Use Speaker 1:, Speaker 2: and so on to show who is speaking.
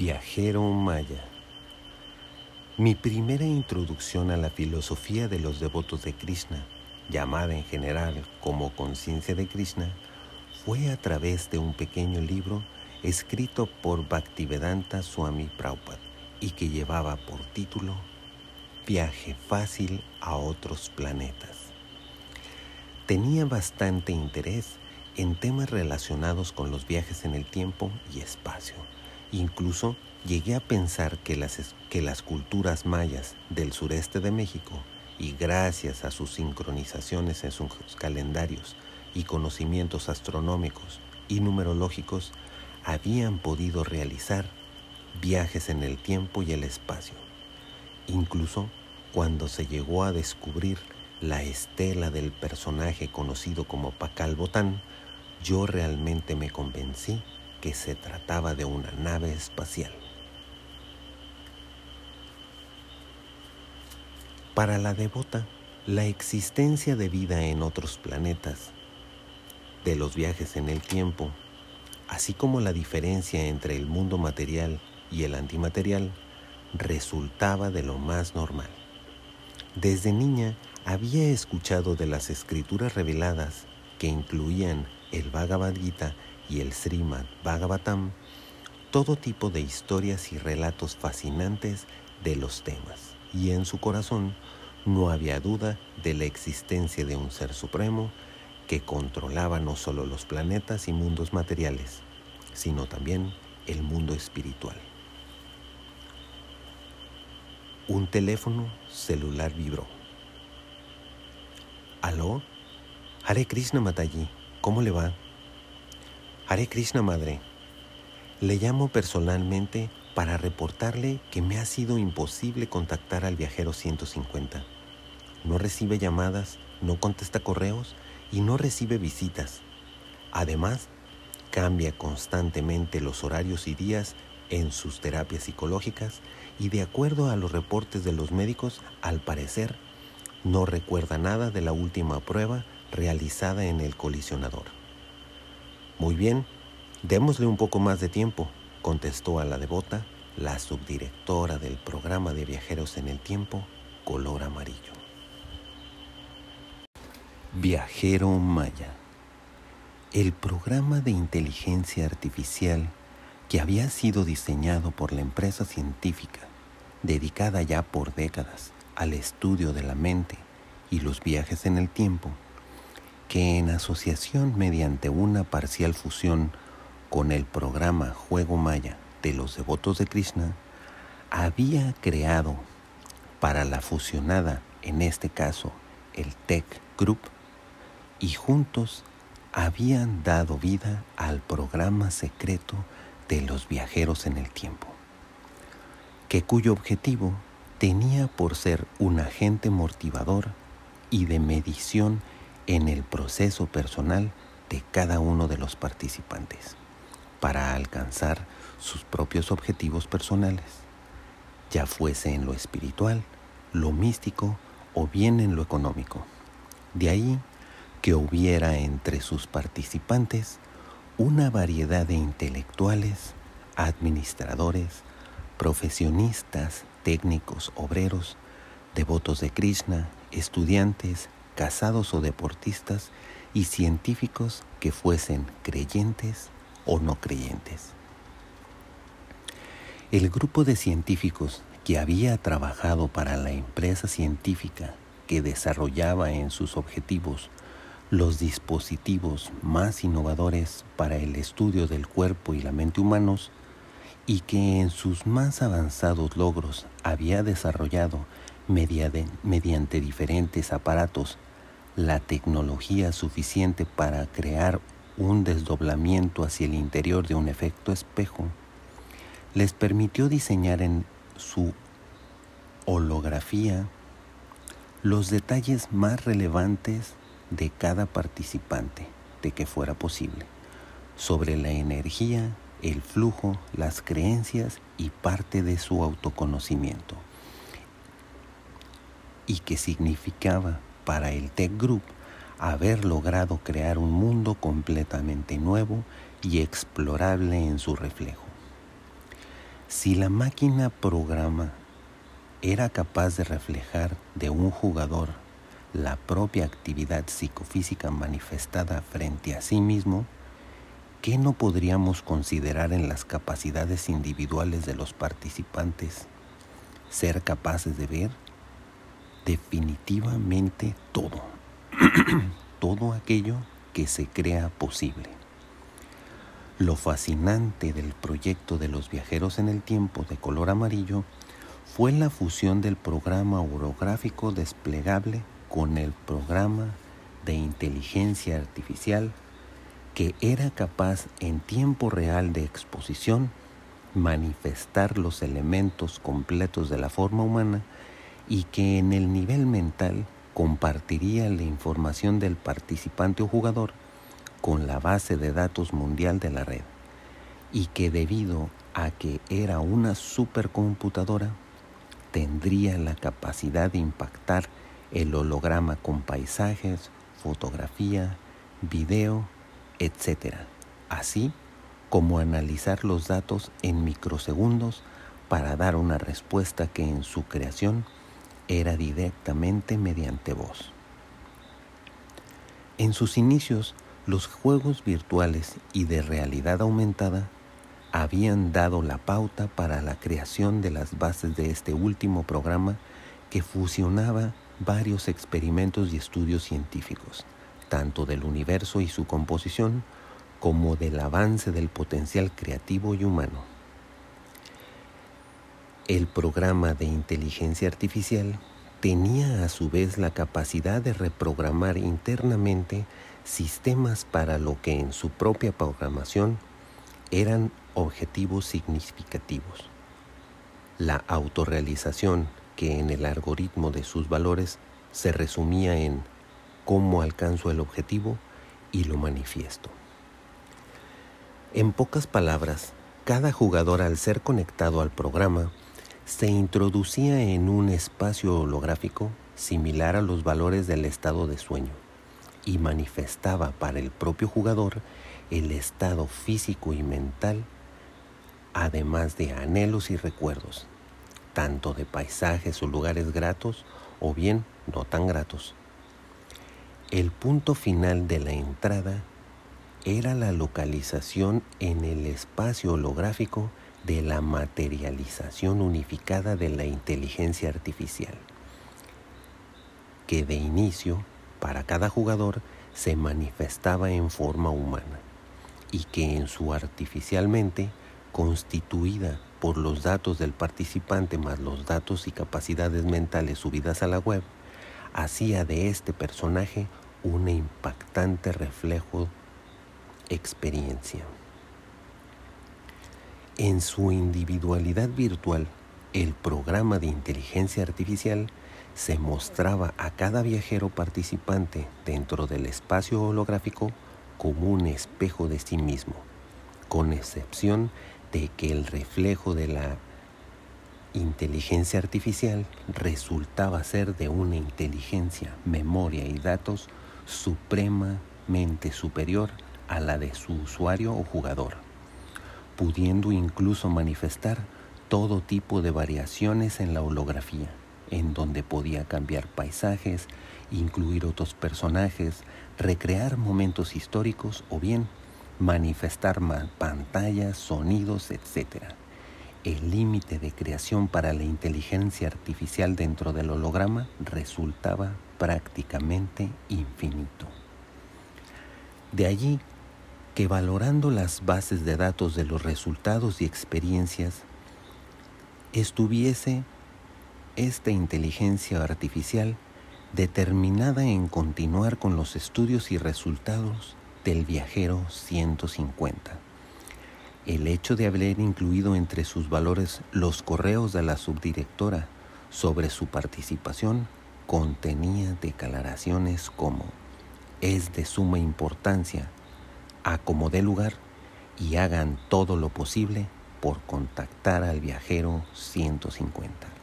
Speaker 1: Viajero Maya. Mi primera introducción a la filosofía de los devotos de Krishna, llamada en general como conciencia de Krishna, fue a través de un pequeño libro escrito por Bhaktivedanta Swami Prabhupada y que llevaba por título Viaje fácil a otros planetas. Tenía bastante interés en temas relacionados con los viajes en el tiempo y espacio Incluso llegué a pensar que las, que las culturas mayas del sureste de México, y gracias a sus sincronizaciones en sus calendarios y conocimientos astronómicos y numerológicos, habían podido realizar viajes en el tiempo y el espacio. Incluso cuando se llegó a descubrir la estela del personaje conocido como Pacal Botán, yo realmente me convencí que se trataba de una nave espacial. Para la devota, la existencia de vida en otros planetas, de los viajes en el tiempo, así como la diferencia entre el mundo material y el antimaterial, resultaba de lo más normal. Desde niña había escuchado de las escrituras reveladas que incluían el Bhagavad Gita y el Srimad Bhagavatam todo tipo de historias y relatos fascinantes de los temas, y en su corazón no había duda de la existencia de un ser supremo que controlaba no solo los planetas y mundos materiales, sino también el mundo espiritual. Un teléfono celular vibró. ¿Aló? Hare Krishna Mataji, ¿cómo le va? Hare Krishna Madre, le llamo personalmente para reportarle que me ha sido imposible contactar al viajero 150. No recibe llamadas, no contesta correos y no recibe visitas. Además, cambia constantemente los horarios y días en sus terapias psicológicas y de acuerdo a los reportes de los médicos, al parecer, no recuerda nada de la última prueba realizada en el colisionador. Muy bien, démosle un poco más de tiempo, contestó a la devota la subdirectora del programa de viajeros en el tiempo, color amarillo. Viajero Maya. El programa de inteligencia artificial que había sido diseñado por la empresa científica, dedicada ya por décadas al estudio de la mente y los viajes en el tiempo, que en asociación mediante una parcial fusión con el programa Juego Maya de los devotos de Krishna, había creado para la fusionada, en este caso el Tech Group, y juntos habían dado vida al programa secreto de los viajeros en el tiempo, que cuyo objetivo tenía por ser un agente motivador y de medición en el proceso personal de cada uno de los participantes para alcanzar sus propios objetivos personales, ya fuese en lo espiritual, lo místico o bien en lo económico. De ahí que hubiera entre sus participantes una variedad de intelectuales, administradores, profesionistas, técnicos, obreros, devotos de Krishna, estudiantes, casados o deportistas y científicos que fuesen creyentes o no creyentes. El grupo de científicos que había trabajado para la empresa científica que desarrollaba en sus objetivos los dispositivos más innovadores para el estudio del cuerpo y la mente humanos y que en sus más avanzados logros había desarrollado mediante diferentes aparatos la tecnología suficiente para crear un desdoblamiento hacia el interior de un efecto espejo, les permitió diseñar en su holografía los detalles más relevantes de cada participante, de que fuera posible, sobre la energía, el flujo, las creencias y parte de su autoconocimiento. Y que significaba para el Tech Group haber logrado crear un mundo completamente nuevo y explorable en su reflejo. Si la máquina programa era capaz de reflejar de un jugador la propia actividad psicofísica manifestada frente a sí mismo, ¿qué no podríamos considerar en las capacidades individuales de los participantes ser capaces de ver? Definitivamente todo, todo aquello que se crea posible. Lo fascinante del proyecto de los viajeros en el tiempo de color amarillo fue la fusión del programa orográfico desplegable con el programa de inteligencia artificial que era capaz en tiempo real de exposición manifestar los elementos completos de la forma humana y que en el nivel mental compartiría la información del participante o jugador con la base de datos mundial de la red y que debido a que era una supercomputadora tendría la capacidad de impactar el holograma con paisajes, fotografía, video, etc. Así como analizar los datos en microsegundos para dar una respuesta que en su creación era directamente mediante voz. En sus inicios, los juegos virtuales y de realidad aumentada habían dado la pauta para la creación de las bases de este último programa que fusionaba varios experimentos y estudios científicos, tanto del universo y su composición, como del avance del potencial creativo y humano. El programa de inteligencia artificial tenía a su vez la capacidad de reprogramar internamente sistemas para lo que en su propia programación eran objetivos significativos. La autorrealización que en el algoritmo de sus valores se resumía en cómo alcanzo el objetivo y lo manifiesto. En pocas palabras, cada jugador al ser conectado al programa se introducía en un espacio holográfico similar a los valores del estado de sueño y manifestaba para el propio jugador el estado físico y mental, además de anhelos y recuerdos, tanto de paisajes o lugares gratos o bien no tan gratos. El punto final de la entrada era la localización en el espacio holográfico de la materialización unificada de la inteligencia artificial, que de inicio, para cada jugador, se manifestaba en forma humana y que en su artificialmente constituida por los datos del participante más los datos y capacidades mentales subidas a la web, hacía de este personaje un impactante reflejo experiencia. En su individualidad virtual, el programa de inteligencia artificial se mostraba a cada viajero participante dentro del espacio holográfico como un espejo de sí mismo, con excepción de que el reflejo de la inteligencia artificial resultaba ser de una inteligencia, memoria y datos supremamente superior a la de su usuario o jugador, pudiendo incluso manifestar todo tipo de variaciones en la holografía, en donde podía cambiar paisajes, incluir otros personajes, recrear momentos históricos o bien manifestar pantallas, sonidos, etc. El límite de creación para la inteligencia artificial dentro del holograma resultaba prácticamente infinito. De allí que valorando las bases de datos de los resultados y experiencias, estuviese esta inteligencia artificial determinada en continuar con los estudios y resultados del viajero 150. El hecho de haber incluido entre sus valores los correos de la subdirectora sobre su participación contenía declaraciones como es de suma importancia, acomode lugar y hagan todo lo posible por contactar al viajero 150.